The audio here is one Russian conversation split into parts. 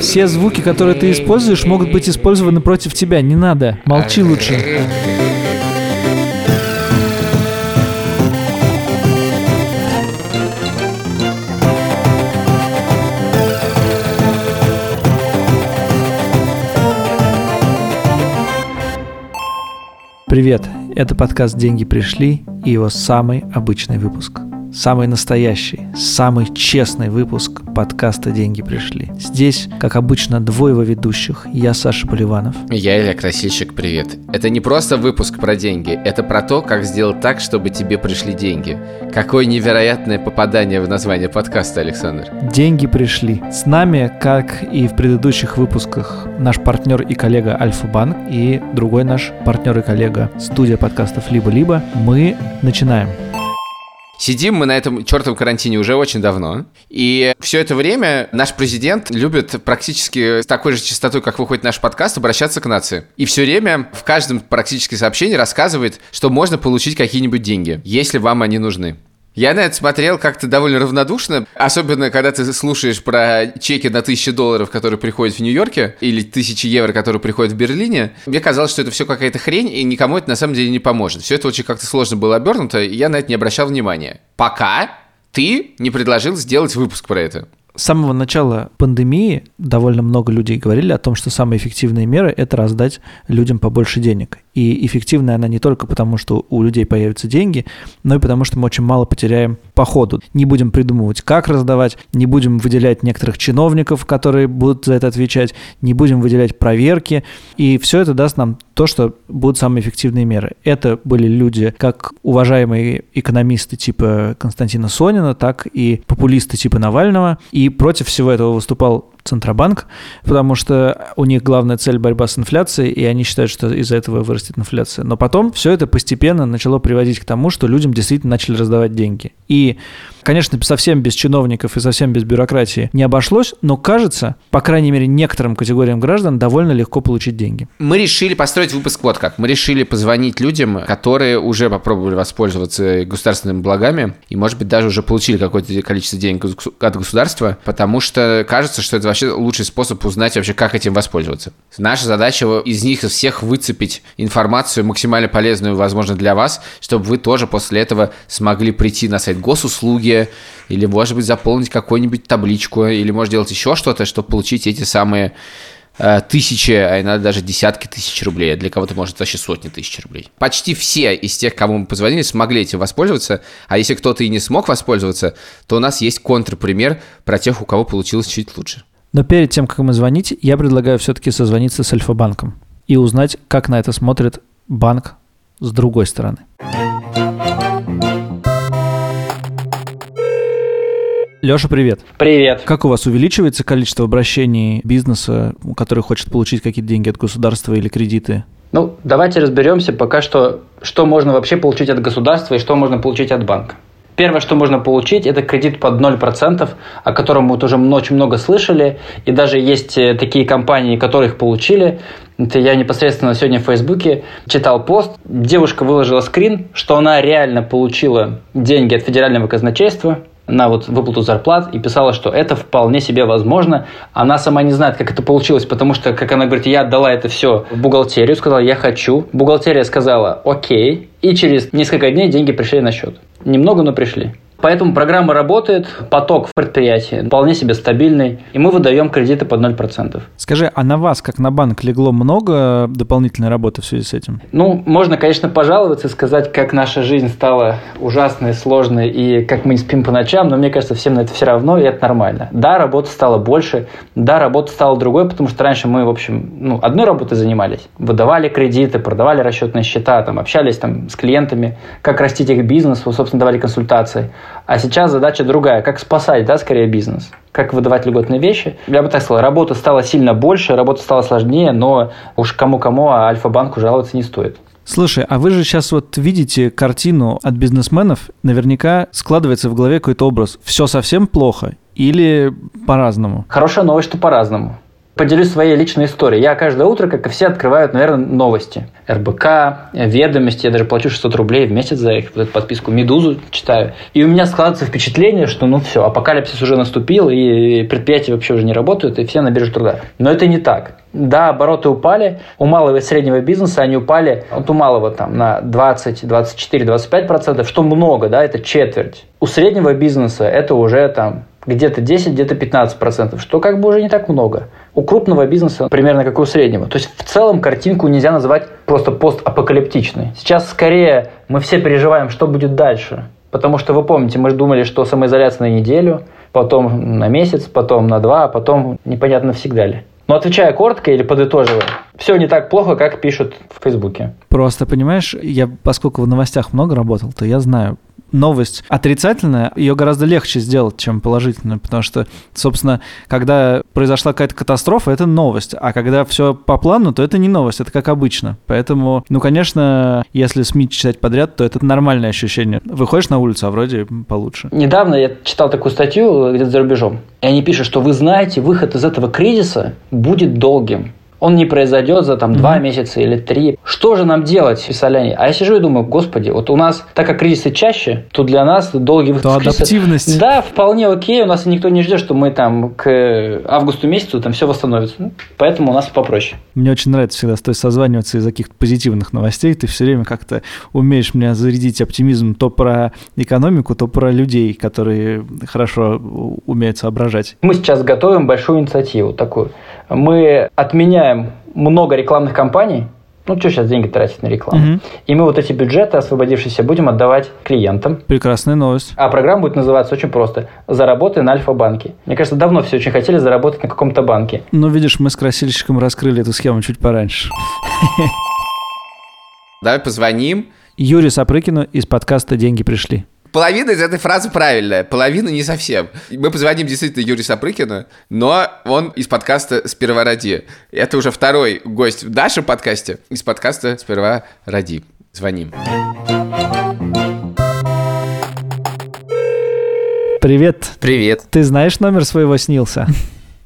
Все звуки, которые ты используешь, могут быть использованы против тебя. Не надо. Молчи лучше. Привет, это подкаст «Деньги пришли» и его самый обычный выпуск – Самый настоящий, самый честный выпуск подкаста «Деньги пришли». Здесь, как обычно, двое его ведущих. Я Саша Поливанов. Я Илья Красильщик, привет. Это не просто выпуск про деньги, это про то, как сделать так, чтобы тебе пришли деньги. Какое невероятное попадание в название подкаста, Александр. «Деньги пришли». С нами, как и в предыдущих выпусках, наш партнер и коллега Альфа-Банк и другой наш партнер и коллега студия подкастов «Либо-либо». Мы начинаем. Сидим мы на этом чертовом карантине уже очень давно, и все это время наш президент любит практически с такой же частотой, как выходит наш подкаст, обращаться к нации. И все время в каждом практически сообщении рассказывает, что можно получить какие-нибудь деньги, если вам они нужны. Я на это смотрел как-то довольно равнодушно, особенно когда ты слушаешь про чеки на тысячи долларов, которые приходят в Нью-Йорке, или тысячи евро, которые приходят в Берлине. Мне казалось, что это все какая-то хрень, и никому это на самом деле не поможет. Все это очень как-то сложно было обернуто, и я на это не обращал внимания. Пока ты не предложил сделать выпуск про это. С самого начала пандемии довольно много людей говорили о том, что самые эффективные меры – это раздать людям побольше денег. И эффективная она не только потому, что у людей появятся деньги, но и потому, что мы очень мало потеряем по ходу. Не будем придумывать, как раздавать, не будем выделять некоторых чиновников, которые будут за это отвечать, не будем выделять проверки. И все это даст нам то, что будут самые эффективные меры. Это были люди, как уважаемые экономисты типа Константина Сонина, так и популисты типа Навального. И против всего этого выступал Центробанк, потому что у них главная цель борьба с инфляцией, и они считают, что из-за этого вырастет инфляция. Но потом все это постепенно начало приводить к тому, что людям действительно начали раздавать деньги. И Конечно, совсем без чиновников и совсем без бюрократии не обошлось, но кажется, по крайней мере, некоторым категориям граждан довольно легко получить деньги. Мы решили построить выпуск вот как. Мы решили позвонить людям, которые уже попробовали воспользоваться государственными благами и, может быть, даже уже получили какое-то количество денег от государства, потому что кажется, что это вообще лучший способ узнать вообще, как этим воспользоваться. Наша задача из них всех выцепить информацию максимально полезную, возможно, для вас, чтобы вы тоже после этого смогли прийти на сайт госуслуги, или, может быть, заполнить какую-нибудь табличку, или, может, делать еще что-то, чтобы получить эти самые э, тысячи, а иногда даже десятки тысяч рублей, а для кого-то, может, вообще сотни тысяч рублей. Почти все из тех, кому мы позвонили, смогли этим воспользоваться, а если кто-то и не смог воспользоваться, то у нас есть контрпример про тех, у кого получилось чуть лучше. Но перед тем, как ему звонить, я предлагаю все-таки созвониться с Альфа-банком и узнать, как на это смотрит банк с другой стороны. Леша, привет. Привет. Как у вас увеличивается количество обращений бизнеса, который хочет получить какие-то деньги от государства или кредиты? Ну, давайте разберемся пока что, что можно вообще получить от государства и что можно получить от банка. Первое, что можно получить, это кредит под 0%, о котором мы вот уже очень много слышали, и даже есть э, такие компании, которые их получили. Это я непосредственно сегодня в Фейсбуке читал пост. Девушка выложила скрин, что она реально получила деньги от федерального казначейства, на вот выплату зарплат и писала, что это вполне себе возможно. Она сама не знает, как это получилось, потому что, как она говорит, я отдала это все в бухгалтерию, сказала, я хочу. Бухгалтерия сказала, окей. И через несколько дней деньги пришли на счет. Немного, но пришли. Поэтому программа работает, поток в предприятии вполне себе стабильный, и мы выдаем кредиты под 0%. Скажи, а на вас, как на банк, легло много дополнительной работы в связи с этим? Ну, можно, конечно, пожаловаться и сказать, как наша жизнь стала ужасной, сложной, и как мы не спим по ночам, но мне кажется, всем на это все равно, и это нормально. Да, работа стала больше, да, работа стала другой, потому что раньше мы, в общем, ну, одной работой занимались. Выдавали кредиты, продавали расчетные счета, там, общались там, с клиентами, как растить их бизнес, собственно, давали консультации. А сейчас задача другая, как спасать, да, скорее бизнес, как выдавать льготные вещи. Я бы так сказал, работа стала сильно больше, работа стала сложнее, но уж кому-кому, а Альфа-банку жаловаться не стоит. Слушай, а вы же сейчас вот видите картину от бизнесменов, наверняка складывается в голове какой-то образ. Все совсем плохо или по-разному? Хорошая новость, что по-разному. Поделюсь своей личной историей. Я каждое утро, как и все, открываю, наверное, новости. РБК, ведомости. Я даже плачу 600 рублей в месяц за их вот эту подписку. «Медузу» читаю. И у меня складывается впечатление, что ну все, апокалипсис уже наступил, и предприятия вообще уже не работают, и все на бирже труда. Но это не так. Да, обороты упали. У малого и среднего бизнеса они упали, вот у малого там на 20, 24, 25 процентов, что много, да, это четверть. У среднего бизнеса это уже там где-то 10, где-то 15 процентов, что как бы уже не так много. У крупного бизнеса примерно как у среднего. То есть в целом картинку нельзя назвать просто постапокалиптичной. Сейчас скорее мы все переживаем, что будет дальше. Потому что вы помните, мы же думали, что самоизоляция на неделю, потом на месяц, потом на два, а потом непонятно всегда ли. Но отвечая коротко или подытоживая, все не так плохо, как пишут в Фейсбуке. Просто, понимаешь, я, поскольку в новостях много работал, то я знаю, новость отрицательная, ее гораздо легче сделать, чем положительную, потому что, собственно, когда произошла какая-то катастрофа, это новость, а когда все по плану, то это не новость, это как обычно. Поэтому, ну, конечно, если СМИ читать подряд, то это нормальное ощущение. Выходишь на улицу, а вроде получше. Недавно я читал такую статью где-то за рубежом, и они пишут, что вы знаете, выход из этого кризиса будет долгим он не произойдет за там два месяца или три. Что же нам делать, писали А я сижу и думаю, господи, вот у нас, так как кризисы чаще, то для нас долгий выход то адаптивность. Да, вполне окей, у нас никто не ждет, что мы там к августу месяцу там все восстановится. Ну, поэтому у нас попроще. Мне очень нравится всегда стоит созваниваться из каких-то позитивных новостей. Ты все время как-то умеешь меня зарядить оптимизм то про экономику, то про людей, которые хорошо умеют соображать. Мы сейчас готовим большую инициативу такую. Мы отменяем отменяем много рекламных кампаний, ну, что сейчас деньги тратить на рекламу? Угу. И мы вот эти бюджеты, освободившиеся, будем отдавать клиентам. Прекрасная новость. А программа будет называться очень просто «Заработай на Альфа-банке». Мне кажется, давно все очень хотели заработать на каком-то банке. Ну, видишь, мы с красильщиком раскрыли эту схему чуть пораньше. Давай позвоним. Юрию Сапрыкину из подкаста «Деньги пришли». Половина из этой фразы правильная, половина не совсем. Мы позвоним действительно Юрию Сапрыкину, но он из подкаста «Сперва ради». Это уже второй гость в нашем подкасте из подкаста «Сперва ради». Звоним. Привет. Привет. Ты знаешь номер своего снился?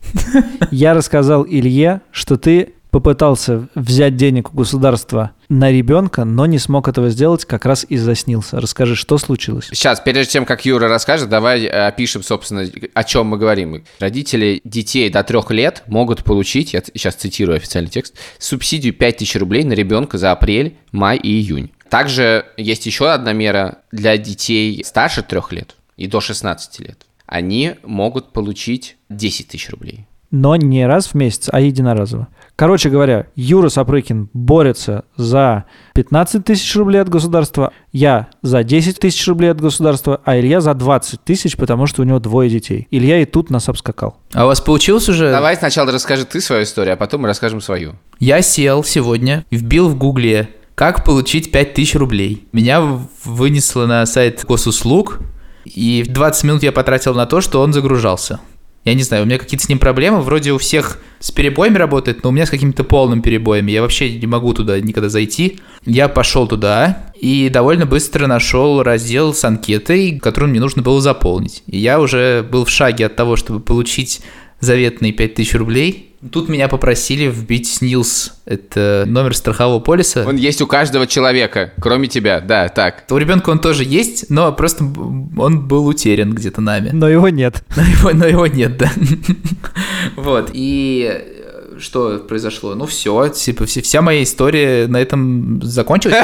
Я рассказал Илье, что ты попытался взять денег у государства на ребенка, но не смог этого сделать как раз из-за снился. Расскажи, что случилось? Сейчас, прежде чем как Юра расскажет, давай э, опишем, собственно, о чем мы говорим. Родители детей до трех лет могут получить, я сейчас цитирую официальный текст, субсидию 5000 рублей на ребенка за апрель, май и июнь. Также есть еще одна мера для детей старше трех лет и до 16 лет. Они могут получить 10 тысяч рублей. Но не раз в месяц, а единоразово. Короче говоря, Юра Сапрыкин борется за 15 тысяч рублей от государства, я за 10 тысяч рублей от государства, а Илья за 20 тысяч, потому что у него двое детей. Илья и тут нас обскакал. А у вас получилось уже? Давай сначала расскажи ты свою историю, а потом мы расскажем свою. Я сел сегодня, вбил в гугле как получить 5000 рублей. Меня вынесло на сайт госуслуг, и 20 минут я потратил на то, что он загружался. Я не знаю, у меня какие-то с ним проблемы. Вроде у всех с перебоями работает, но у меня с какими-то полным перебоями. Я вообще не могу туда никогда зайти. Я пошел туда и довольно быстро нашел раздел с анкетой, которую мне нужно было заполнить. И я уже был в шаге от того, чтобы получить заветные 5000 рублей. Тут меня попросили вбить СНИЛС, это номер страхового полиса. Он есть у каждого человека, кроме тебя, да, так. У ребенка он тоже есть, но просто он был утерян где-то нами. Но его нет. Но его, но его нет, да. Вот, и что произошло? Ну все, типа вся моя история на этом закончилась.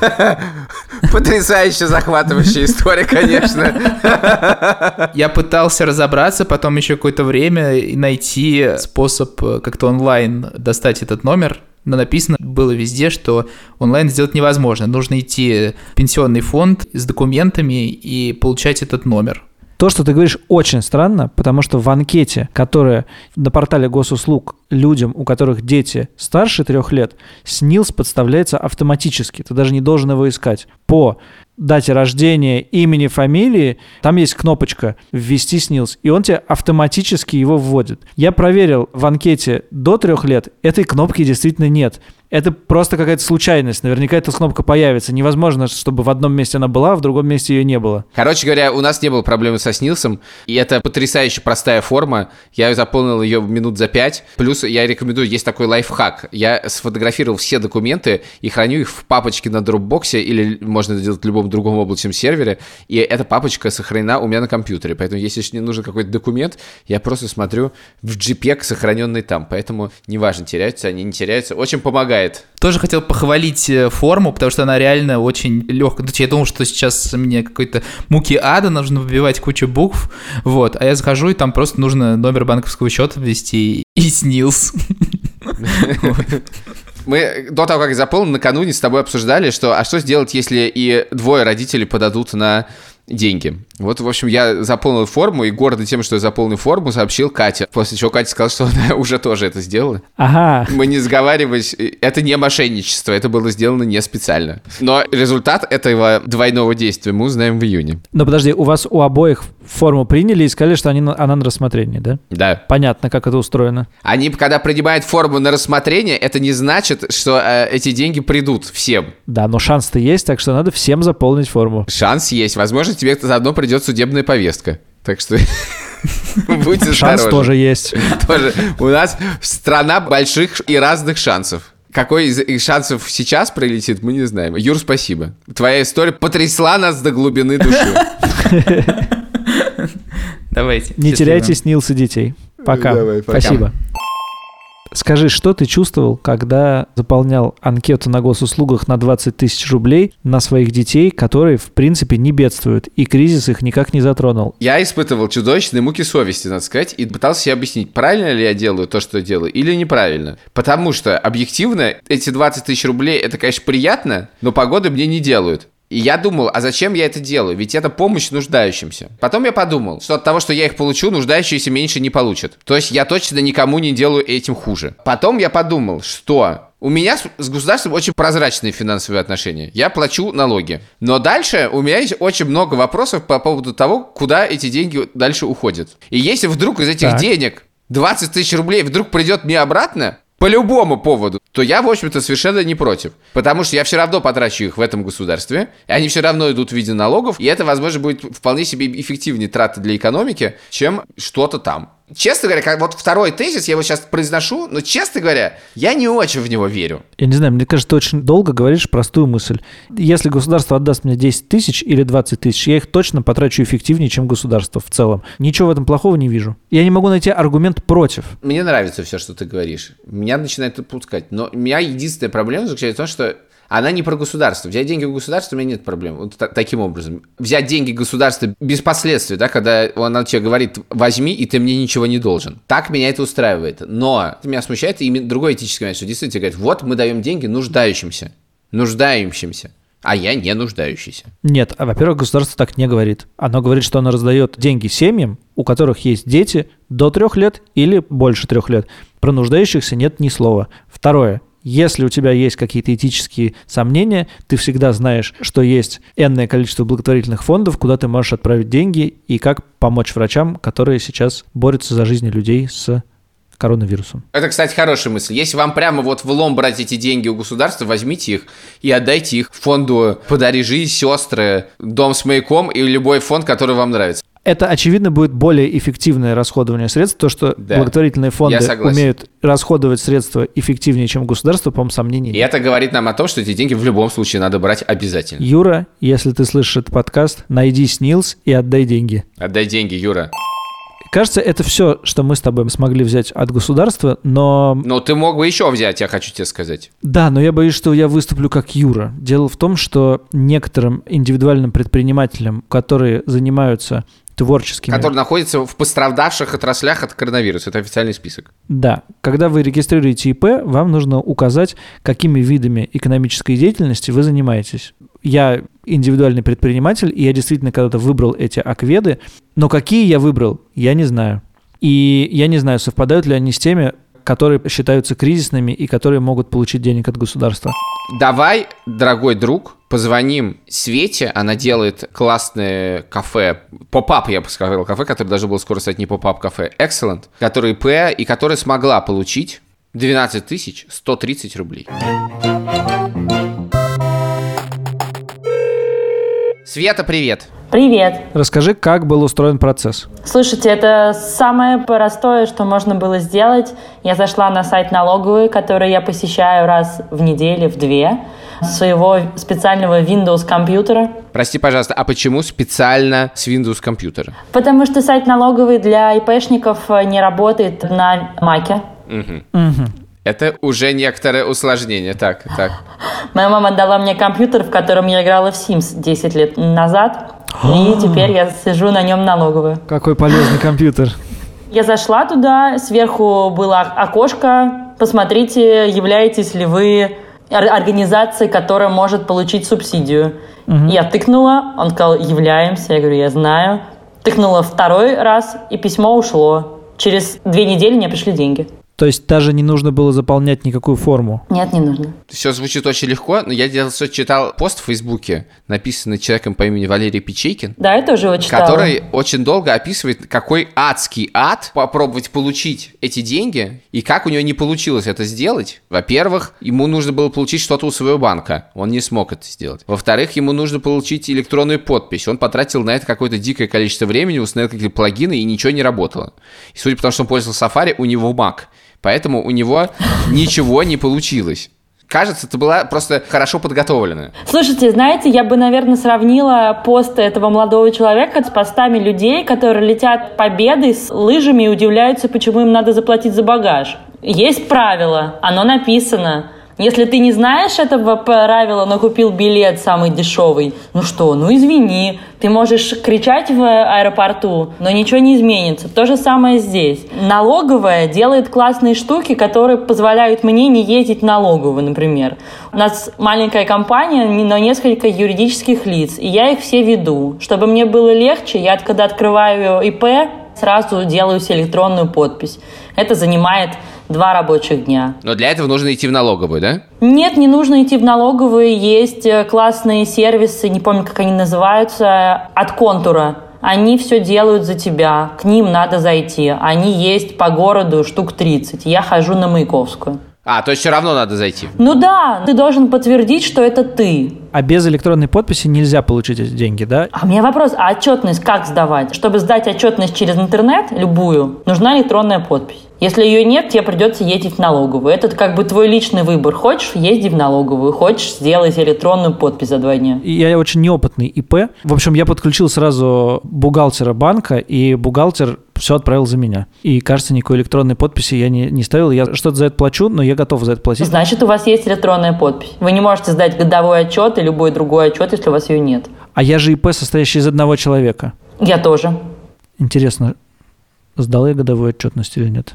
Потрясающе захватывающая история, конечно. Я пытался разобраться потом еще какое-то время и найти способ э, как-то онлайн достать этот номер, но написано было везде, что онлайн сделать невозможно. Нужно идти в пенсионный фонд с документами и получать этот номер. То, что ты говоришь, очень странно, потому что в анкете, которая на портале госуслуг людям, у которых дети старше трех лет, СНИЛС подставляется автоматически. Ты даже не должен его искать. По дате рождения, имени, фамилии, там есть кнопочка «Ввести СНИЛС», и он тебе автоматически его вводит. Я проверил в анкете до трех лет, этой кнопки действительно нет. Это просто какая-то случайность. Наверняка эта кнопка появится. Невозможно, чтобы в одном месте она была, а в другом месте ее не было. Короче говоря, у нас не было проблемы со снилсом, и это потрясающе простая форма. Я заполнил ее минут за пять. Плюс я рекомендую, есть такой лайфхак. Я сфотографировал все документы и храню их в папочке на Dropbox, или можно это делать в любом другом облачном сервере, и эта папочка сохранена у меня на компьютере. Поэтому если мне нужен какой-то документ, я просто смотрю в JPEG, сохраненный там. Поэтому неважно, теряются они, не теряются. Очень помогает. Тоже хотел похвалить э, форму, потому что она реально очень легкая. Я думал, что сейчас мне какой-то муки ада, нужно выбивать кучу букв, вот, а я захожу, и там просто нужно номер банковского счета ввести и снилс. Мы до того, как заполнил, накануне с тобой обсуждали, что а что сделать, если и двое родителей подадут на деньги. Вот, в общем, я заполнил форму, и гордый тем, что я заполнил форму, сообщил Катя. После чего Катя сказала, что она уже тоже это сделала. Ага. Мы не сговаривались, это не мошенничество, это было сделано не специально. Но результат этого двойного действия мы узнаем в июне. Но подожди, у вас у обоих форму приняли и сказали, что они, на- она на рассмотрении, да? Да. Понятно, как это устроено. Они, когда принимают форму на рассмотрение, это не значит, что э, эти деньги придут всем. Да, но шанс-то есть, так что надо всем заполнить форму. Шанс есть. Возможно, тебе заодно придет судебная повестка. Так что будь Шанс тоже есть. Тоже. У нас страна больших и разных шансов. Какой из шансов сейчас прилетит, мы не знаем. Юр, спасибо. Твоя история потрясла нас до глубины души. Давайте. Не счастливо. теряйте снился детей. Пока. Давай, пока. Спасибо. Скажи, что ты чувствовал, когда заполнял анкету на госуслугах на 20 тысяч рублей на своих детей, которые, в принципе, не бедствуют, и кризис их никак не затронул? Я испытывал чудовищные муки совести, надо сказать, и пытался себе объяснить, правильно ли я делаю то, что делаю, или неправильно. Потому что, объективно, эти 20 тысяч рублей, это, конечно, приятно, но погоды мне не делают. И я думал, а зачем я это делаю? Ведь это помощь нуждающимся. Потом я подумал, что от того, что я их получу, нуждающиеся меньше не получат. То есть я точно никому не делаю этим хуже. Потом я подумал, что у меня с государством очень прозрачные финансовые отношения. Я плачу налоги. Но дальше у меня есть очень много вопросов по поводу того, куда эти деньги дальше уходят. И если вдруг из этих Так. денег 20 тысяч рублей вдруг придет мне обратно, по любому поводу, то я, в общем-то, совершенно не против. Потому что я все равно потрачу их в этом государстве, и они все равно идут в виде налогов, и это, возможно, будет вполне себе эффективнее траты для экономики, чем что-то там. Честно говоря, как, вот второй тезис я его сейчас произношу, но, честно говоря, я не очень в него верю. Я не знаю, мне кажется, ты очень долго говоришь простую мысль. Если государство отдаст мне 10 тысяч или 20 тысяч, я их точно потрачу эффективнее, чем государство в целом. Ничего в этом плохого не вижу. Я не могу найти аргумент против. Мне нравится все, что ты говоришь. Меня начинает отпускать. Но у меня единственная проблема заключается в том, что она не про государство. Взять деньги у государства у меня нет проблем. Вот та- таким образом. Взять деньги государства без последствий, да, когда она тебе говорит, возьми, и ты мне ничего не должен. Так меня это устраивает. Но меня смущает именно другой этический момент, что действительно говорит, вот мы даем деньги нуждающимся. Нуждающимся. А я не нуждающийся. Нет, а, во-первых, государство так не говорит. Оно говорит, что оно раздает деньги семьям, у которых есть дети до трех лет или больше трех лет. Про нуждающихся нет ни слова. Второе. Если у тебя есть какие-то этические сомнения, ты всегда знаешь, что есть энное количество благотворительных фондов, куда ты можешь отправить деньги и как помочь врачам, которые сейчас борются за жизни людей с коронавирусом. Это, кстати, хорошая мысль. Если вам прямо вот в лом брать эти деньги у государства, возьмите их и отдайте их фонду «Подари жизнь», «Сестры», «Дом с маяком» и любой фонд, который вам нравится. Это, очевидно, будет более эффективное расходование средств. То, что Да, благотворительные фонды умеют расходовать средства эффективнее, чем государство, по-моему, сомнений И нет. это говорит нам о том, что эти деньги в любом случае надо брать обязательно. Юра, если ты слышишь этот подкаст, найди СНИЛС и отдай деньги. Отдай деньги, Юра. Кажется, это все, что мы с тобой смогли взять от государства, но... Но ты мог бы еще взять, я хочу тебе сказать. Да, но я боюсь, что я выступлю как Юра. Дело в том, что некоторым индивидуальным предпринимателям, которые занимаются творческими... Который находится в пострадавших отраслях от коронавируса. Это официальный список. Да, когда вы регистрируете ИП, вам нужно указать, какими видами экономической деятельности вы занимаетесь. Я индивидуальный предприниматель, и я действительно когда-то выбрал эти ОКВЭДы, но какие я выбрал, я не знаю. И я не знаю, совпадают ли они с теми, которые считаются кризисными и которые могут получить денег от государства. Давай, дорогой друг, позвоним Свете, она делает классное кафе, pop-up, я бы сказал, кафе, которое даже было скоро стать не pop-up кафе, Excellent, который ИП и которая смогла получить 12 тысяч 130 рублей. Света, привет. Привет. Расскажи, как был устроен процесс. Слушайте, это самое простое, что можно было сделать. Я зашла на сайт налоговый, который я посещаю раз в неделю, в две, своего специального Windows компьютера. Прости, пожалуйста, а почему специально с Windows компьютера? Потому что сайт налоговый для ИПшников не работает на Маке. Это уже некоторое усложнение. Так, так. Моя мама дала мне компьютер, в котором я играла в Sims 10 лет назад. И теперь я сижу на нем налоговую. Какой полезный компьютер. Я зашла туда, сверху было окошко. Посмотрите, являетесь ли вы ор- организацией, которая может получить субсидию. Я тыкнула, он сказал, являемся. Я говорю, я знаю. Тыкнула второй раз, и письмо ушло. Через две недели мне пришли деньги. То есть даже не нужно было заполнять никакую форму. Нет, не нужно. Все звучит очень легко, но я делал, читал пост в Фейсбуке, написанный человеком по имени Валерий Печейкин, Да, я тоже его читала. который очень долго описывает, какой адский ад попробовать получить эти деньги, и как у него не получилось это сделать. Во-первых, ему нужно было получить что-то у своего банка, он не смог это сделать. Во-вторых, ему нужно получить электронную подпись, он потратил на это какое-то дикое количество времени, установил какие-то плагины, и ничего не работало. И судя по тому, что он пользовался Safari, у него Mac, поэтому у него ничего не получилось. Кажется, ты была просто хорошо подготовлена. Слушайте, знаете, я бы, наверное, сравнила пост этого молодого человека с постами людей, которые летят победой с лыжами и удивляются, почему им надо заплатить за багаж. Есть правило, оно написано. Если ты не знаешь этого правила, но купил билет самый дешевый, ну что, ну извини, ты можешь кричать в аэропорту, но ничего не изменится. То же самое здесь. Налоговая делает классные штуки, которые позволяют мне не ездить в налоговую, например. У нас маленькая компания, но несколько юридических лиц, и я их все веду. Чтобы мне было легче, я когда открываю ИП, сразу делаю себе электронную подпись. Это занимает два рабочих дня. Но для этого нужно идти в налоговую, да? Нет, не нужно идти в налоговую. Есть э, классные сервисы, не помню, как они называются, от контура. Они все делают за тебя. К ним надо зайти. Они есть по городу штук 30. Я хожу на Маяковскую. А, то есть все равно надо зайти. Ну да, ты должен подтвердить, что это ты. А без электронной подписи нельзя получить эти деньги, да? А у меня вопрос, а отчетность как сдавать? Чтобы сдать отчетность через интернет, любую, нужна электронная подпись. Если ее нет, тебе придется ездить в налоговую. Это как бы твой личный выбор. Хочешь, езди в налоговую. Хочешь, сделай электронную подпись за два дня. Я очень неопытный ИП. В общем, я подключил сразу бухгалтера банка, и бухгалтер все отправил за меня. И, кажется, никакой электронной подписи я не, не ставил. Я что-то за это плачу, но я готов за это платить. Значит, у вас есть электронная подпись. Вы не можете сдать годовой отчет и любой другой отчет, если у вас ее нет. А я же ИП, состоящий из одного человека. Я тоже. Интересно, сдал я годовую отчетность или нет?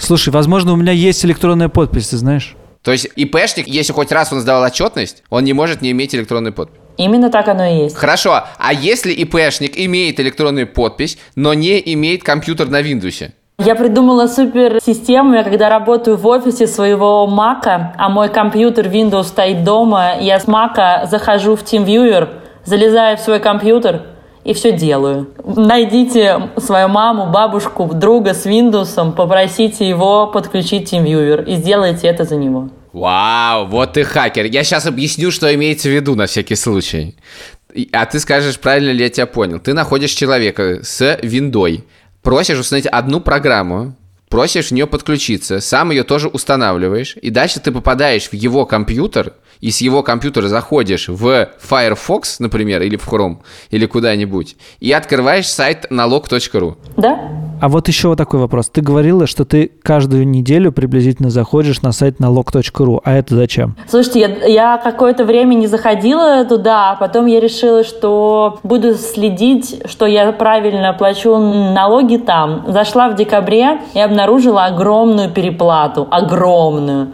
Слушай, возможно, у меня есть электронная подпись, ты знаешь? То есть ИПшник, если хоть раз он сдавал отчетность, он не может не иметь электронную подпись. Именно так оно и есть. Хорошо, а если ИПшник имеет электронную подпись, но не имеет компьютер на Windows? Я придумала супер систему. Я когда работаю в офисе своего Мака, а мой компьютер Windows стоит дома, я с Мака захожу в TeamViewer, залезаю в свой компьютер и все делаю. Найдите свою маму, бабушку, друга с Windows, попросите его подключить TeamViewer и сделайте это за него. Вау, вот ты хакер. Я сейчас объясню, что имеется в виду на всякий случай. А ты скажешь, правильно ли я тебя понял. Ты находишь человека с виндой, просишь установить одну программу, просишь в нее подключиться, сам ее тоже устанавливаешь, и дальше ты попадаешь в его компьютер, и с его компьютера заходишь в Firefox, например, или в Chrome, или куда-нибудь, и открываешь сайт налог.ру. Да? А вот еще вот такой вопрос. Ты говорила, что ты каждую неделю приблизительно заходишь на сайт налог.ру. А это зачем? Слушайте, я, я какое-то время не заходила туда, а потом я решила, что буду следить, что я правильно плачу налоги там. Зашла в декабре и обнаружила огромную переплату. Огромную.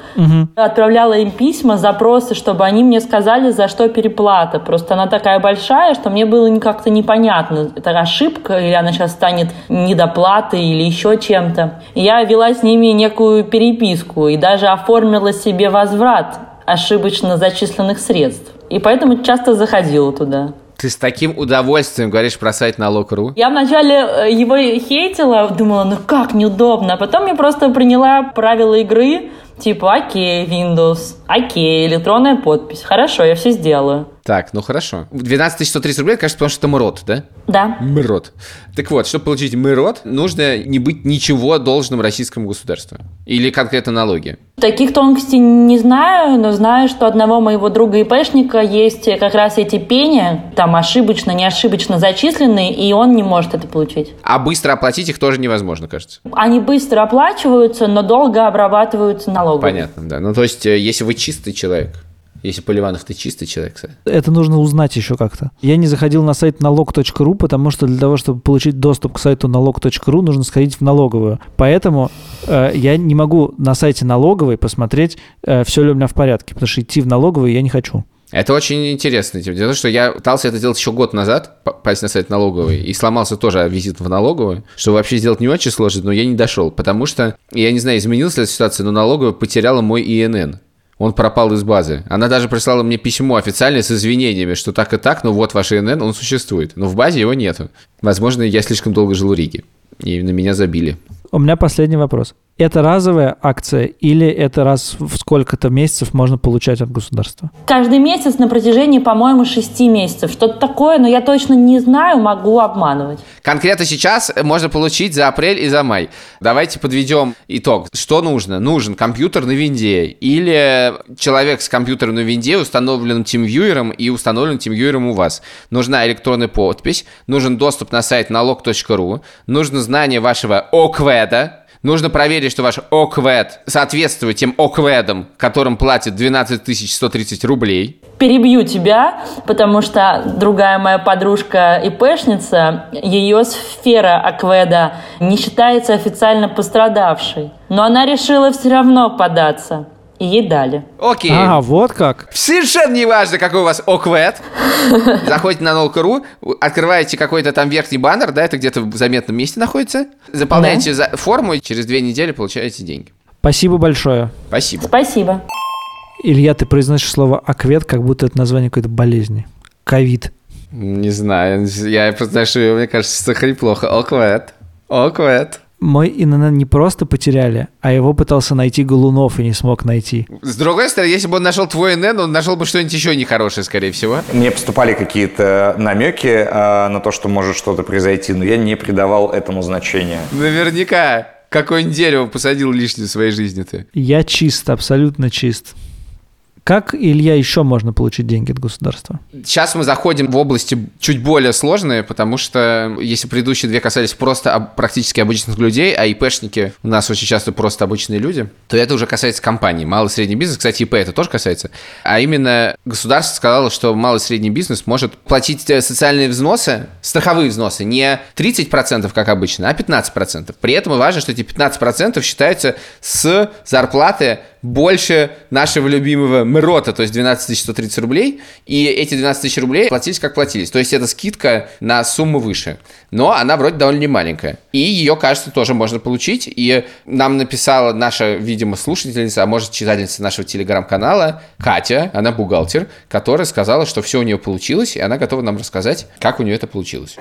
Отправляла им письма, запросы, чтобы они мне сказали, за что переплата. Просто она такая большая, что мне было как-то непонятно, это ошибка или она сейчас станет недоплатой или еще чем-то. Я вела с ними некую переписку и даже оформила себе возврат ошибочно зачисленных средств. И поэтому часто заходила туда. Ты с таким удовольствием говоришь про сайт налог.ру. Я вначале э, его хейтила, думала, ну как неудобно. А потом я просто приняла правила игры, типа, окей, Windows, окей, электронная подпись. Хорошо, я все сделаю. Так, ну хорошо. 12 130 рублей, конечно, потому что это МРОД, да? Да. МРОД. Так вот, чтобы получить МРОД, нужно не быть ничего должным российскому государству. Или конкретно налоги. Таких тонкостей не знаю, но знаю, что одного моего друга ИПшника есть как раз эти пени, там ошибочно, не ошибочно зачисленные, и он не может это получить. А быстро оплатить их тоже невозможно, кажется. Они быстро оплачиваются, но долго обрабатываются налогом. Понятно, да. Ну, то есть, э, если вы чистый человек, если Поливанов, ты чистый человек, кстати. Это нужно узнать еще как-то. Я не заходил на сайт налог.ру, потому что для того, чтобы получить доступ к сайту налог.ру, нужно сходить в налоговую. Поэтому э, я не могу на сайте налоговой посмотреть, э, все ли у меня в порядке, потому что идти в налоговую я не хочу. Это очень интересно. Дело что я пытался это делать еще год назад, попасть на сайт налоговой, и сломался тоже визит в налоговую, что вообще сделать не очень сложно, но я не дошел, потому что, я не знаю, изменилась ли эта ситуация, но налоговая потеряла мой ИНН он пропал из базы. Она даже прислала мне письмо официальное с извинениями, что так и так, но вот ваш ИНН, он существует. Но в базе его нету. Возможно, я слишком долго жил в Риге, и на меня забили. У меня последний вопрос. Это разовая акция или это раз в сколько-то месяцев можно получать от государства? Каждый месяц на протяжении, по-моему, шести месяцев. Что-то такое, но я точно не знаю, могу обманывать. Конкретно сейчас можно получить за апрель и за май. Давайте подведем итог. Что нужно? Нужен компьютер на винде или человек с компьютером на винде, установленным TeamViewer и установленным TeamViewer у вас. Нужна электронная подпись, нужен доступ на сайт налог.ру, нужно знание вашего ОКВЭДа, Нужно проверить, что ваш ОКВЭД соответствует тем ОКВЭДам, которым платят 12 130 рублей. Перебью тебя, потому что другая моя подружка ИПшница, ее сфера ОКВЭДа не считается официально пострадавшей. Но она решила все равно податься. И ей дали. Окей. А, вот как. Совершенно не важно, какой у вас ОКВЭД. Заходите на Нолка.ру, открываете какой-то там верхний баннер, да, это где-то в заметном месте находится. Заполняете да. форму, и через две недели получаете деньги. Спасибо большое. Спасибо. Спасибо. Илья, ты произносишь слово «аквет», как будто это название какой-то болезни. Ковид. Не знаю, я просто знаю, что мне кажется, что хриплохо. Оквет. Оквет мой ИНН не просто потеряли, а его пытался найти Голунов и не смог найти. С другой стороны, если бы он нашел твой ИНН, он нашел бы что-нибудь еще нехорошее, скорее всего. Мне поступали какие-то намеки э, на то, что может что-то произойти, но я не придавал этому значения. Наверняка. Какое-нибудь дерево посадил лишнее в своей жизни ты? Я чист, абсолютно чист. Как, Илья, еще можно получить деньги от государства? Сейчас мы заходим в области чуть более сложные, потому что если предыдущие две касались просто практически обычных людей, а ИПшники у нас очень часто просто обычные люди, то это уже касается компаний. Малый и средний бизнес, кстати, ИП это тоже касается. А именно государство сказало, что малый и средний бизнес может платить э, социальные взносы, страховые взносы, не 30%, как обычно, а 15%. При этом важно, что эти 15% считаются с зарплаты больше нашего любимого МРОТа, то есть 12 130 рублей, и эти 12 тысяч рублей платились как платились. То есть это скидка на сумму выше. Но она вроде довольно не маленькая. И ее, кажется, тоже можно получить. И нам написала наша, видимо, слушательница, а может, читательница нашего телеграм-канала Катя, она бухгалтер, которая сказала, что все у нее получилось, и она готова нам рассказать, как у нее это получилось.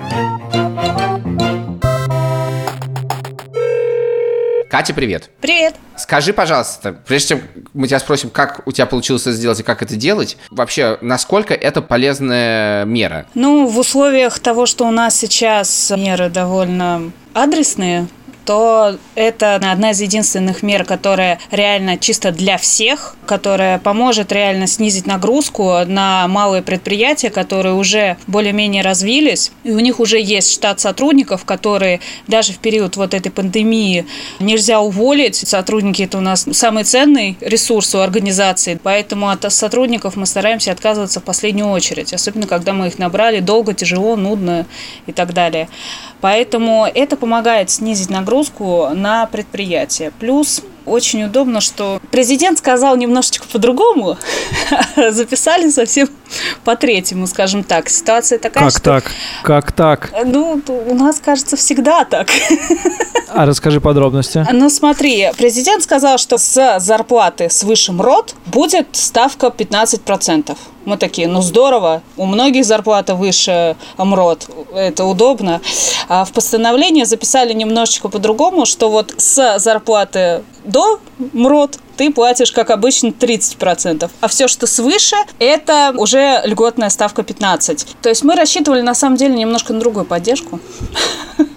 Катя, привет. Привет. Скажи, пожалуйста, прежде чем мы тебя спросим, как у тебя получилось это сделать и как это делать, вообще, насколько это полезная мера? Ну, в условиях того, что у нас сейчас меры довольно адресные, то это одна из единственных мер, которая реально чисто для всех, которая поможет реально снизить нагрузку на малые предприятия, которые уже более-менее развились, и у них уже есть штат сотрудников, которые даже в период вот этой пандемии нельзя уволить. Сотрудники – это у нас самый ценный ресурс у организации, поэтому от сотрудников мы стараемся отказываться в последнюю очередь, особенно когда мы их набрали долго, тяжело, нудно и так далее. Поэтому это помогает снизить нагрузку на предприятие. Плюс очень удобно, что президент сказал немножечко по-другому, записали совсем по третьему, скажем так. Ситуация такая, Как что... так? Как так? Ну, у нас, кажется, всегда так. А расскажи подробности. Ну, смотри, президент сказал, что с зарплаты с высшим род будет ставка 15%. Мы такие, ну здорово, у многих зарплата выше МРОД, это удобно. А в постановлении записали немножечко по-другому, что вот с зарплаты до МРОД ты платишь, как обычно, 30%. А все, что свыше, это уже льготная ставка 15%. То есть мы рассчитывали, на самом деле, немножко на другую поддержку.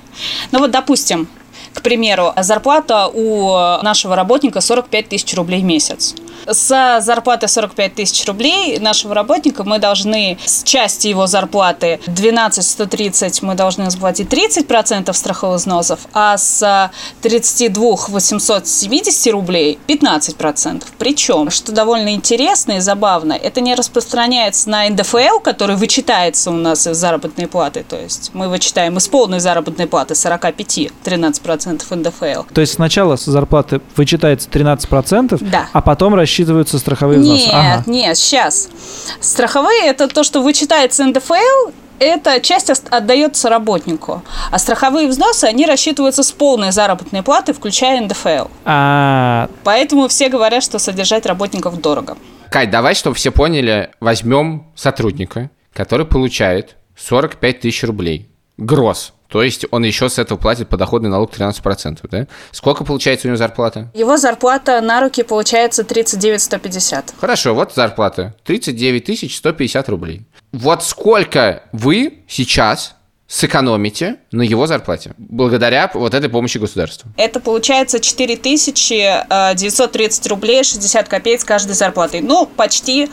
Ну вот, допустим, к примеру, зарплата у нашего работника 45 тысяч рублей в месяц. С зарплаты 45 тысяч рублей нашего работника мы должны с части его зарплаты 12 130 мы должны заплатить 30% страховых взносов, а с 32 870 рублей 15%. Причем, что довольно интересно и забавно, это не распространяется на НДФЛ, который вычитается у нас из заработной платы. То есть мы вычитаем из полной заработной платы 45 13% НДФЛ. То есть сначала с зарплаты вычитается 13%, Да. а потом рассчитываются страховые взносы. Нет, Ага. нет, сейчас. Страховые – это то, что вычитается НДФЛ, эта часть отдается работнику. А страховые взносы, они рассчитываются с полной заработной платы, включая НДФЛ. А, Поэтому все говорят, что содержать работников дорого. Кать, давай, чтобы все поняли, возьмем сотрудника, который получает 45 тысяч рублей. Гроз. То есть он еще с этого платит подоходный налог 13%, да? Сколько получается у него зарплата? Его зарплата на руки получается 39 150. Хорошо, вот зарплата. 39 тысяч 150 рублей. Вот сколько вы сейчас сэкономите на его зарплате благодаря вот этой помощи государства? Это получается 4930 рублей 60 копеек с каждой зарплатой. Ну, почти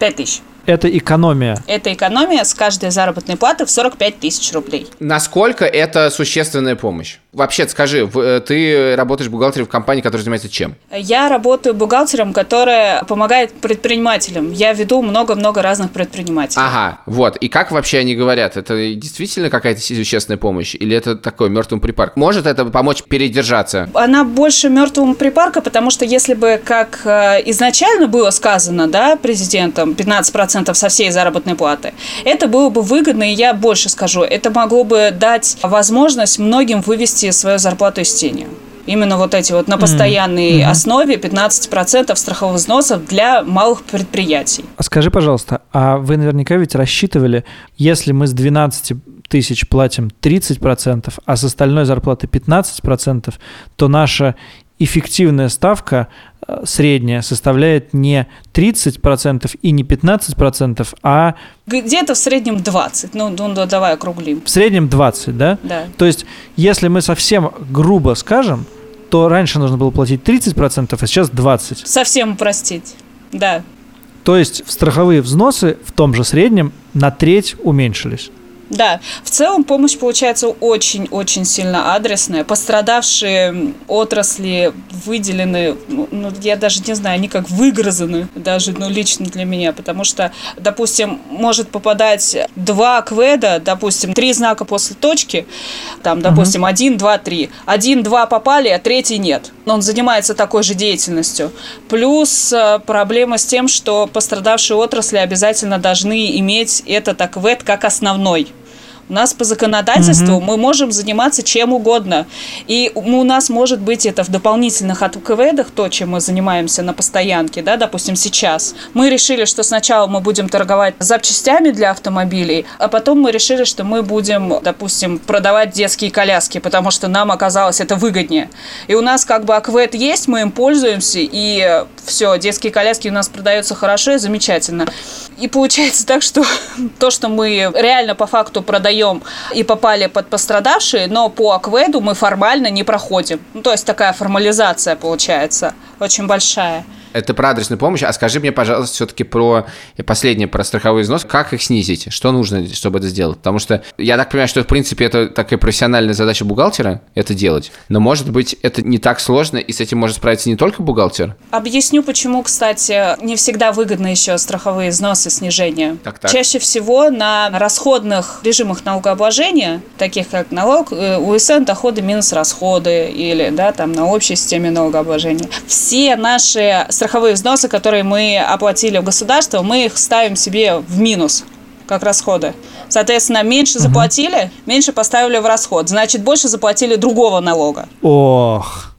5000. Это экономия. Это экономия с каждой заработной платы в 45 тысяч рублей. Насколько это существенная помощь? Вообще, скажи, э, ты работаешь бухгалтером в компании, которая занимается чем? Я работаю бухгалтером, которая помогает предпринимателям. Я веду много-много разных предпринимателей. Ага, вот. И как вообще они говорят? Это действительно какая-то существенная помощь? Или это такой мертвый припарк? Может это помочь передержаться? Она больше мертвому припарка, потому что если бы, как э, изначально было сказано, да, президентом, 15% со всей заработной платы, это было бы выгодно, и я больше скажу, это могло бы дать возможность многим вывести свою зарплату из тени. Именно вот эти вот на постоянной основе 15% страховых взносов для малых предприятий. А Скажи, пожалуйста, а вы наверняка ведь рассчитывали, если мы с 12 тысяч платим 30%, а с остальной зарплаты 15%, то наша эффективная ставка э, средняя составляет не 30% и не 15%, а Где-то в среднем 20. Ну, ну, да, давай округлим. в среднем 20, да? Да. То есть, если мы совсем грубо скажем, то раньше нужно было платить 30%, а сейчас 20%. Совсем упростить. Да. То есть страховые взносы в том же среднем на треть уменьшились. Да, в целом помощь получается очень-очень сильно адресная. Пострадавшие отрасли выделены, ну, ну, я даже не знаю, они как выгрызаны, даже ну, лично для меня, потому что, допустим, может попадать два кведа, допустим, три знака после точки, там, допустим, один, два, три. Один, два попали, а третий нет. Но он занимается такой же деятельностью. Плюс э, проблема с тем, что пострадавшие отрасли обязательно должны иметь этот аквед как основной. У нас по законодательству мы можем заниматься чем угодно. И у нас может быть это в дополнительных АКВЭДах, то, чем мы занимаемся на постоянке, да, допустим, сейчас. Мы решили, что сначала мы будем торговать запчастями для автомобилей, а потом мы решили, что мы будем, допустим, продавать детские коляски, потому что нам оказалось это выгоднее. И у нас как бы АКВЭД есть, мы им пользуемся, и все, детские коляски у нас продаются хорошо и замечательно. И получается так, что то, что мы реально по факту продаем и попали под пострадавшие, но по акведу мы формально не проходим. Ну, то есть такая формализация получается очень большая. Это про адресную помощь. А скажи мне, пожалуйста, все-таки про и последнее, про страховой взнос. Как их снизить? Что нужно, чтобы это сделать? Потому что я так понимаю, что, в принципе, это такая профессиональная задача бухгалтера это делать. Но, может быть, это не так сложно, и с этим может справиться не только бухгалтер. Объясню, почему, кстати, не всегда выгодно еще страховые взносы снижения. Так-так. Чаще всего на расходных режимах налогообложения, таких как налог, э, УСН, доходы минус расходы или да, там на общей системе налогообложения. Все наши страховые взносы, которые мы оплатили в государство, мы их ставим себе в минус как расходы. Соответственно, меньше заплатили, меньше поставили в расход. Значит, больше заплатили другого налога. Ох,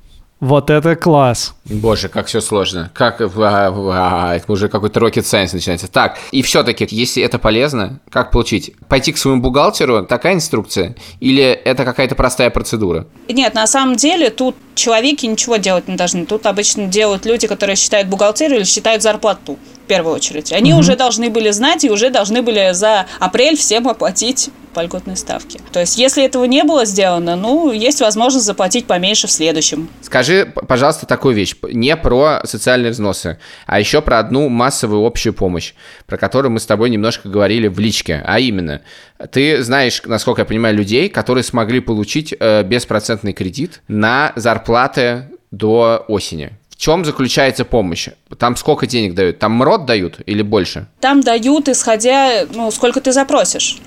вот это класс. Боже, как все сложно. Как а, а, это уже какой-то rocket science начинается. Так, и все-таки, если это полезно, как получить? Пойти к своему бухгалтеру, такая инструкция? Или это какая-то простая процедура? Нет, на самом деле тут человеки ничего делать не должны. Тут обычно делают люди, которые считают бухгалтерию или считают зарплату в первую очередь. Они угу. уже должны были знать и уже должны были за апрель всем оплатить по льготной ставке. То есть, если этого не было сделано, ну, есть возможность заплатить поменьше в следующем. Скажи, пожалуйста, такую вещь. Не про социальные взносы, а еще про одну массовую общую помощь, про которую мы с тобой немножко говорили в личке. А именно, ты знаешь, насколько я понимаю, людей, которые смогли получить э, беспроцентный кредит на зарплаты до осени. Чем заключается помощь? Там сколько денег дают? Там МРОД дают или больше? Там дают, исходя, ну, сколько ты запросишь.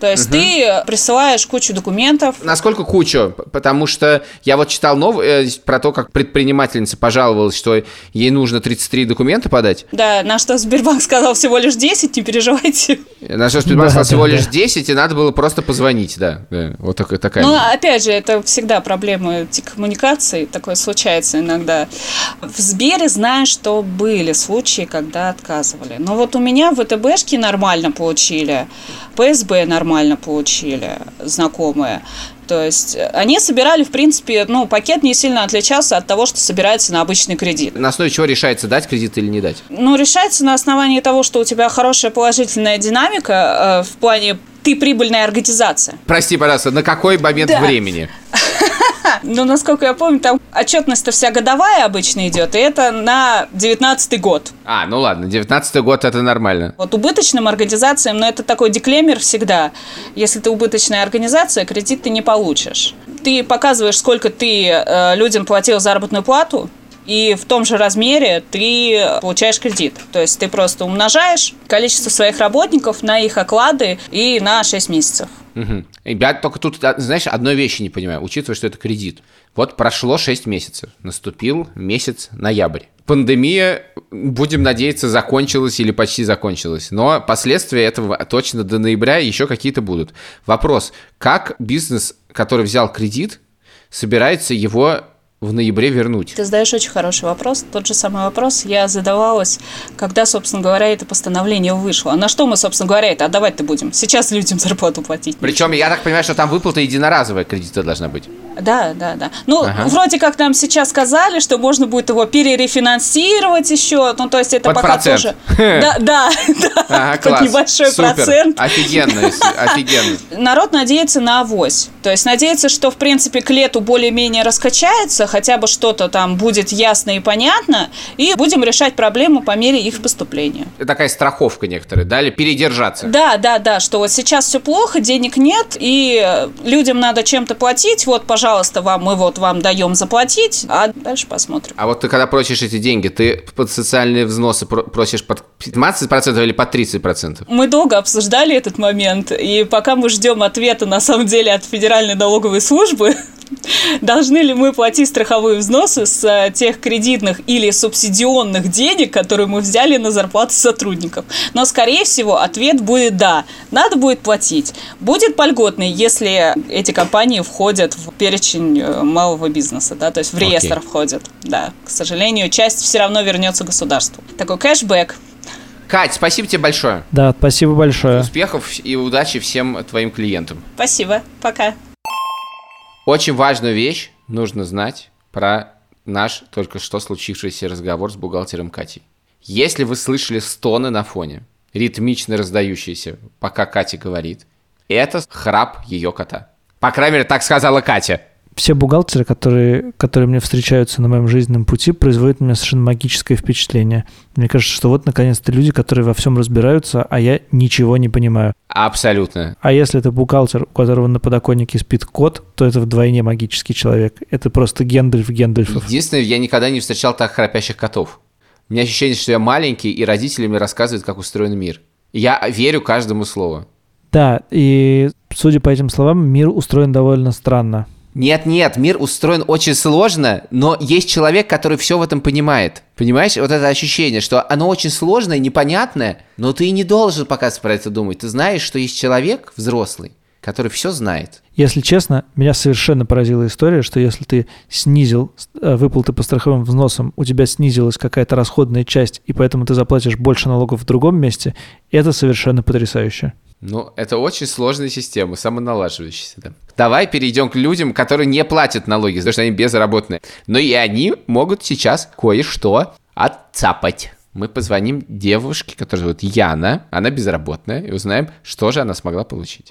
То есть угу. ты присылаешь кучу документов. Насколько кучу? Потому что я вот читал новость э, про то, как предпринимательница пожаловалась, что ей нужно 33 документа подать. Да, на что Сбербанк сказал всего лишь 10, не переживайте. На что Сбербанк сказал всего лишь 10, и надо было просто позвонить, да. Вот такая. такая. Ну, опять же, это всегда проблема коммуникации, такое случается иногда. В Сбере знаю, что были случаи, когда отказывали. Но вот у меня в ВТБшке нормально получили, ПСБ нормально нормально получили знакомые. То есть они собирали, в принципе, ну, пакет не сильно отличался от того, что собирается на обычный кредит. На основе чего решается, дать кредит или не дать? Ну, решается на основании того, что у тебя хорошая положительная динамика э, в плане ты прибыльная организация. Прости, пожалуйста, на какой момент да. времени? Ну, насколько я помню, там отчетность-то вся годовая обычно идет, и это на 19 год. А, ну ладно, 19 год это нормально. Вот убыточным организациям, но это такой деклемер всегда. Если ты убыточная организация, кредит ты не получишь. Ты показываешь, сколько ты э, людям платил заработную плату, и в том же размере ты получаешь кредит. То есть ты просто умножаешь количество своих работников на их оклады и на 6 месяцев. Угу. Я только тут, а, знаешь, одной вещи не понимаю, учитывая, что это кредит. Вот прошло 6 месяцев, наступил месяц ноябрь. Пандемия, будем надеяться, закончилась или почти закончилась. Но последствия этого точно до ноября еще какие-то будут. Вопрос, как бизнес, который взял кредит, собирается его в ноябре вернуть? Ты задаешь очень хороший вопрос. Тот же самый вопрос я задавалась, когда, собственно говоря, это постановление вышло. А на что мы, собственно говоря, это отдавать-то будем? Сейчас людям зарплату платить. Причем, я так понимаю, что там выплата единоразовая кредита должна быть. Да, да, да. Ну, ага. вроде как нам сейчас сказали, что можно будет его перерефинансировать еще. Ну, то есть это Под пока процент. тоже... Да, да, да. Ага, класс. небольшой Супер. процент. Офигенно, офигенно. Народ надеется на авось. То есть надеется, что, в принципе, к лету более-менее раскачается, хотя бы что-то там будет ясно и понятно, и будем решать проблему по мере их поступления. Это такая страховка некоторая, да, или передержаться? Да, да, да, что вот сейчас все плохо, денег нет, и людям надо чем-то платить, вот, пожалуйста, вам, мы вот вам даем заплатить, а дальше посмотрим. А вот ты когда просишь эти деньги, ты под социальные взносы просишь под 15% или под 30%? Мы долго обсуждали этот момент, и пока мы ждем ответа, на самом деле, от Федеральной налоговой службы, должны ли мы платить страховые взносы с э, тех кредитных или субсидионных денег, которые мы взяли на зарплату сотрудников. Но, скорее всего, ответ будет «да». Надо будет платить. Будет польготный, если эти компании входят в перечень э, малого бизнеса, да, то есть в реестр okay. входят. Да, к сожалению, часть все равно вернется государству. Такой кэшбэк. Кать, спасибо тебе большое. Да, спасибо большое. Успехов и удачи всем твоим клиентам. Спасибо. Пока. Очень важную вещь нужно знать про наш только что случившийся разговор с бухгалтером Катей. Если вы слышали стоны на фоне, ритмично раздающиеся, пока Катя говорит, это храп ее кота. По крайней мере, так сказала Катя все бухгалтеры, которые, которые мне встречаются на моем жизненном пути, производят на меня совершенно магическое впечатление. Мне кажется, что вот наконец-то люди, которые во всем разбираются, а я ничего не понимаю. Абсолютно. А если это бухгалтер, у которого на подоконнике спит кот, то это вдвойне магический человек. Это просто Гендальф Гендальфов. Единственное, я никогда не встречал так храпящих котов. У меня ощущение, что я маленький, и родители мне рассказывают, как устроен мир. Я верю каждому слову. Да, и судя по этим словам, мир устроен довольно странно Нет, нет, мир устроен очень сложно, но есть человек, который все в этом понимает. Понимаешь, вот это ощущение, что оно очень сложное, непонятное, но ты и не должен пока про это думать. Ты знаешь, что есть человек взрослый, который все знает. Если честно, меня совершенно поразила история, что если ты снизил э, выплаты по страховым взносам, у тебя снизилась какая-то расходная часть, и поэтому ты заплатишь больше налогов в другом месте, это совершенно потрясающе. Ну, это очень сложная система, самоналаживающаяся. Да. Давай перейдем к людям, которые не платят налоги, потому что они безработные. Но и они могут сейчас кое-что отцапать. Мы позвоним девушке, которая зовут Яна, она безработная, и узнаем, что же она смогла получить.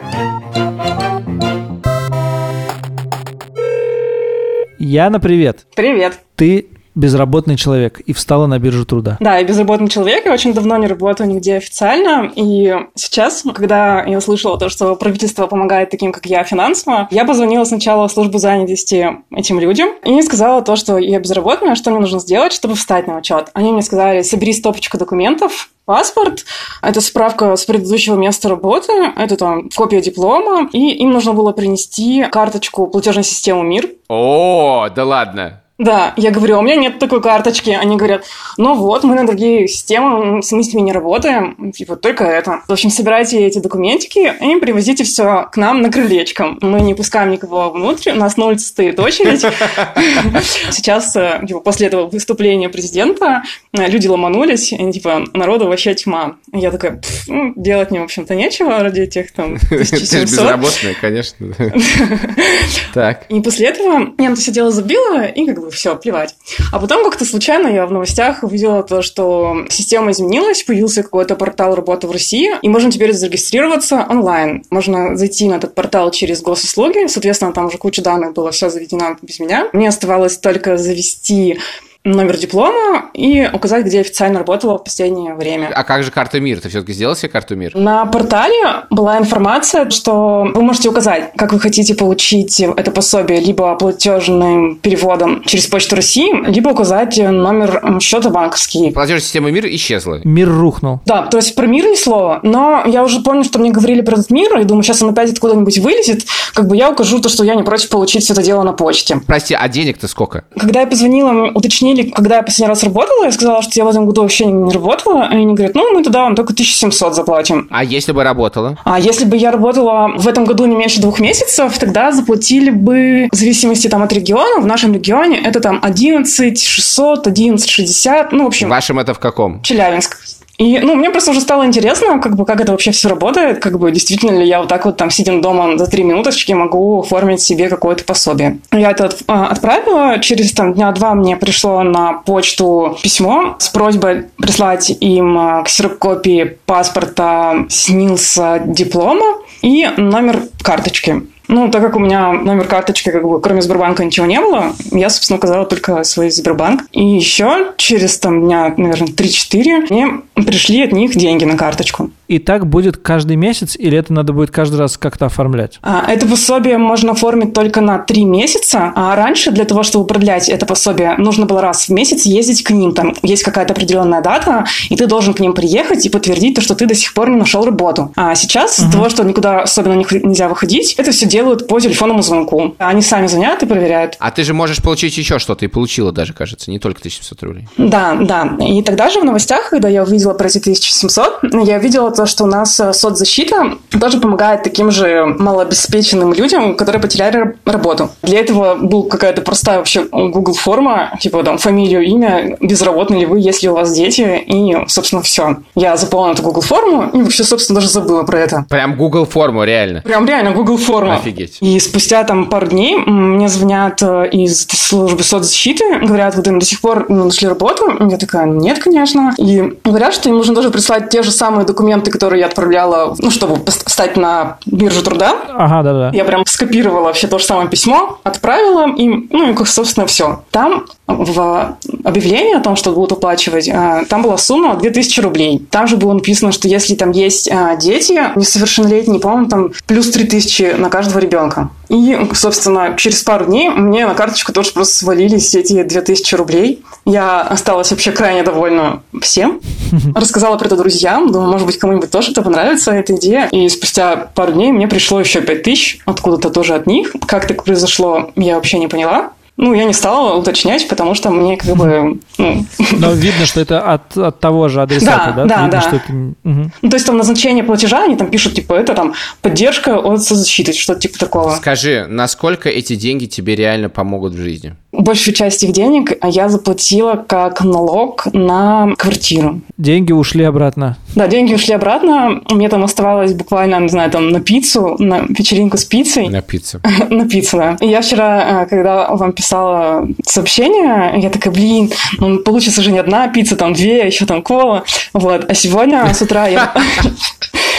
Яна, привет. Привет. Ты безработный человек и встала на биржу труда. Да, я безработный человек, я очень давно не работаю нигде официально, и сейчас, когда я услышала то, что правительство помогает таким, как я, финансово, я позвонила сначала в службу занятости этим людям и сказала то, что я безработная, что мне нужно сделать, чтобы встать на учет. Они мне сказали, собери стопочку документов, паспорт, это справка с предыдущего места работы, это там копия диплома, и им нужно было принести карточку платежной системы МИР. О, да ладно. Да, я говорю, «А у меня нет такой карточки. Они говорят, ну вот, мы на другие системы, мы с ними не работаем, типа только это. В общем, собирайте эти документики и привозите все к нам на крылечко. Мы не пускаем никого внутрь, у нас на улице стоит очередь. Сейчас, э, типа, после этого выступления президента, э, люди ломанулись, и, типа, народу вообще тьма. Я такая, ну, делать мне, в общем-то, нечего ради этих там 1700. Ты безработная, конечно. Так. И после этого я на это все дело забила, и как бы все, плевать. А потом как-то случайно я в новостях увидела то, что система изменилась, появился какой-то портал работы в России, и можно теперь зарегистрироваться онлайн. Можно зайти на этот портал через госуслуги, соответственно, там уже куча данных было все заведено без меня. Мне оставалось только завести номер диплома и указать, где официально работала в последнее время. А как же карта МИР? Ты все-таки сделал себе карту МИР? На портале была информация, что вы можете указать, как вы хотите получить это пособие либо платежным переводом через Почту России, либо указать номер счета банковский. Платежная система МИР исчезла. Мир рухнул. Да, то есть про мир ни слова, но я уже помню, что мне говорили про этот мир, и думаю, сейчас он опять откуда-нибудь вылезет, как бы я укажу то, что я не против получить все это дело на почте. Прости, а денег-то сколько? Когда я позвонила, уточнили, когда я последний раз работала, я сказала, что я в этом году вообще не работала, и они говорят, ну, мы туда вам только 1700 заплатим. А если бы работала? А если бы я работала в этом году не меньше двух месяцев, тогда заплатили бы, в зависимости там от региона, в нашем регионе это там 11 600, 11 60, ну, в общем... В вашем это в каком? Челябинск. И, ну, мне просто уже стало интересно, как бы, как это вообще все работает, как бы, действительно ли я вот так вот там, сидя дома за три минуточки, могу оформить себе какое-то пособие. Я это а, отправила, через там дня два мне пришло на почту письмо с просьбой прислать им а, ксерокопии паспорта, снился диплома и номер карточки. Ну, так как у меня номер карточки, как бы, кроме Сбербанка ничего не было, я, собственно, указала только свой Сбербанк. И еще через, там, дня, наверное, 3-4 мне пришли от них деньги на карточку. И так будет каждый месяц, или это надо будет каждый раз как-то оформлять? А, это пособие можно оформить только на три месяца, а раньше для того, чтобы продлять это пособие, нужно было раз в месяц ездить к ним. Там есть какая-то определенная дата, и ты должен к ним приехать и подтвердить то, что ты до сих пор не нашел работу. А сейчас угу. из-за того, что никуда особенно нельзя выходить, это все делают по телефонному звонку. Они сами звонят и проверяют. А ты же можешь получить еще что-то, и получила даже, кажется, не только 1700 рублей. Да, да. И тогда же в новостях, когда я увидела про эти 1700, я видела то, что у нас э, соцзащита тоже помогает таким же малообеспеченным людям, которые потеряли работу. Для этого был какая-то простая вообще Google форма, типа там фамилию, имя, безработный ли вы, есть ли у вас дети, и, собственно, все. Я заполнила эту Google форму и вообще, собственно, даже забыла про это. Прям Google форму, реально? Прям реально Google форма. Офигеть. И спустя там пару дней мне звонят э, из службы соцзащиты, говорят, им до сих пор не нашли работу. Я такая, нет, конечно. И говорят, что им нужно тоже прислать те же самые документы, которые я отправляла, ну, чтобы встать на биржу труда. Ага, да-да. Я прям скопировала вообще то же самое письмо, отправила им, ну, и, собственно, все. Там в объявлении о том, что будут уплачивать, э, там была сумма 2000 рублей. Там же было написано, что если там есть э, дети несовершеннолетние, по-моему, там плюс 3000 на каждого ребенка. И, собственно, через пару дней мне на карточку тоже просто свалились эти 2000 рублей. Я осталась вообще крайне довольна всем. Рассказала про это друзьям. Думаю, может быть, кому-нибудь тоже это понравится, эта идея. И спустя пару дней мне пришло еще 5 тысяч, откуда-то тоже от них. Как так произошло, я вообще не поняла. Ну, я не стала уточнять, потому что мне как бы... Ну... Но видно, что это от, от того же адресата, да? Да, да, видно, да. Что это... угу. Ну, то есть там назначение платежа, они там пишут, типа, это там поддержка от созащиты, что-то типа такого. Скажи, насколько эти деньги тебе реально помогут в жизни? Большую часть их денег я заплатила как налог на квартиру. Деньги ушли обратно. Да, деньги ушли обратно. Мне там оставалось буквально, не знаю, там на пиццу, на вечеринку с пиццей. На пиццу. на пиццу, да. И я вчера, когда вам писала сообщение, я такая, блин, ну получится же не одна пицца, там две, еще там кола. Вот. А сегодня с утра я...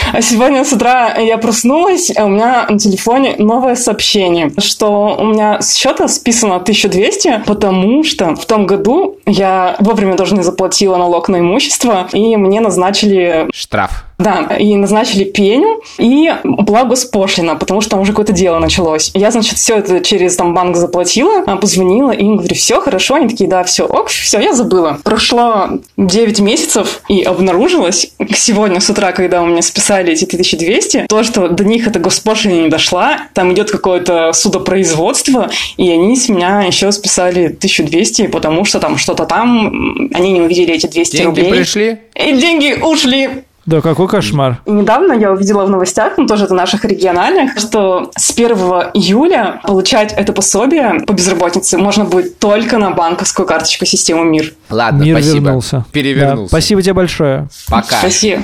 А сегодня с утра я проснулась, а у меня на телефоне новое сообщение, что у меня с счета списано 1200, потому что в том году я вовремя даже не заплатила налог на имущество, и мне назначили Штраф. Да, и назначили пеню, и была госпошлина, потому что там уже какое-то дело началось. Я, значит, все это через там банк заплатила, а, позвонила, и им говорю, все хорошо, они такие, да, все, ок, все, я забыла. Прошло 9 месяцев, и обнаружилось сегодня с утра, когда у меня списали эти 1200, то, что до них эта госпошлина не дошла, там идет какое-то судопроизводство, и они с меня еще списали 1200, потому что там что-то там, они не увидели эти 200 Деньги рублей. пришли? И деньги ушли. Да, какой кошмар. И недавно я увидела в новостях, ну тоже это наших региональных, что с 1 июля получать это пособие по безработице можно будет только на банковскую карточку системы МИР. Ладно, Мир спасибо. вернулся. Перевернулся. Да, спасибо тебе большое. Пока. Спасибо.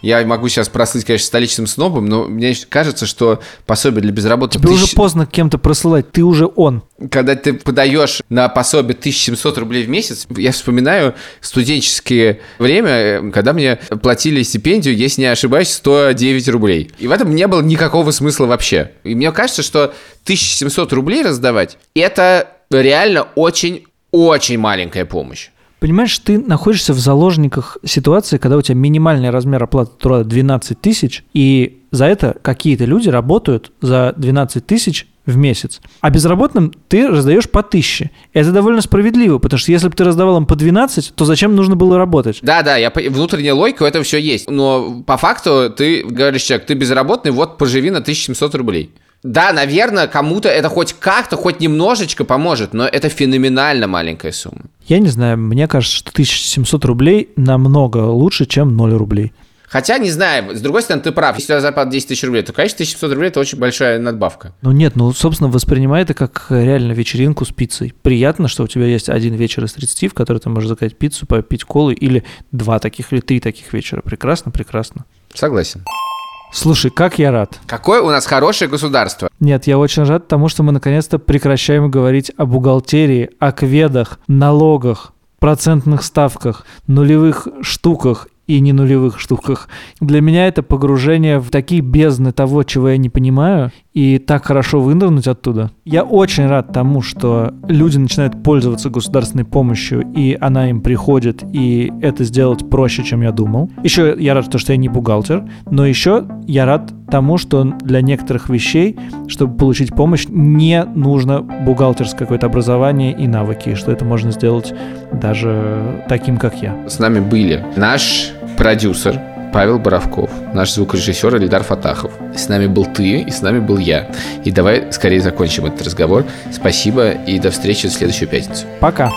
Я могу сейчас прослыть, конечно, столичным снобом, но мне кажется, что пособие для безработных... Тебе уже тысяч- поздно кем-то просылать, ты уже он. Когда ты подаешь на пособие 1700 рублей в месяц, я вспоминаю студенческое время, э, когда мне платили стипендию, если не ошибаюсь, 109 рублей. И в этом не было никакого смысла вообще. И мне кажется, что 1700 рублей раздавать, это реально очень-очень маленькая помощь. Понимаешь, ты находишься в заложниках ситуации, когда у тебя минимальный размер оплаты труда 12 тысяч, и за это какие-то люди работают за 12 тысяч в месяц. А безработным ты раздаешь по тысяче. Это довольно справедливо, потому что если бы ты раздавал им по 12, то зачем нужно было работать? Да-да, я по- внутренняя логика у этого все есть. Но по факту ты говоришь человек, ты безработный, вот поживи на 1700 рублей. Да, наверное, кому-то это хоть как-то, хоть немножечко поможет, но это феноменально маленькая сумма. Я не знаю, мне кажется, что 1700 рублей намного лучше, чем 0 рублей. Хотя, не знаю, с другой стороны, ты прав. Если у тебя зарплата 10 тысяч рублей, то, конечно, 1700 рублей – это очень большая надбавка. Ну нет, ну, собственно, воспринимай это как реально вечеринку с пиццей. Приятно, что у тебя есть один вечер из 30, в который ты можешь заказать пиццу, попить колы, или два таких, или три таких вечера. Прекрасно, прекрасно. Согласен. Слушай, как я рад. Какое у нас хорошее государство. Нет, я очень рад тому, что мы наконец-то прекращаем говорить о бухгалтерии, о кведах, налогах, процентных ставках, нулевых штуках и не нулевых штуках. Для меня это погружение в такие бездны того, чего я не понимаю, и так хорошо вынырнуть оттуда. Я очень рад тому, что люди начинают пользоваться государственной помощью, и она им приходит, и это сделать проще, чем я думал. Еще я рад, что я не бухгалтер, но еще я рад тому, что для некоторых вещей, чтобы получить помощь, не нужно бухгалтерское какое-то образование и навыки, что это можно сделать даже таким, как я. С нами были наш продюсер Павел Боровков, наш звукорежиссер Эльдар Фатахов. С нами был ты, и с нами был я. И давай скорее закончим этот разговор. Спасибо, и до встречи в следующую пятницу. Пока!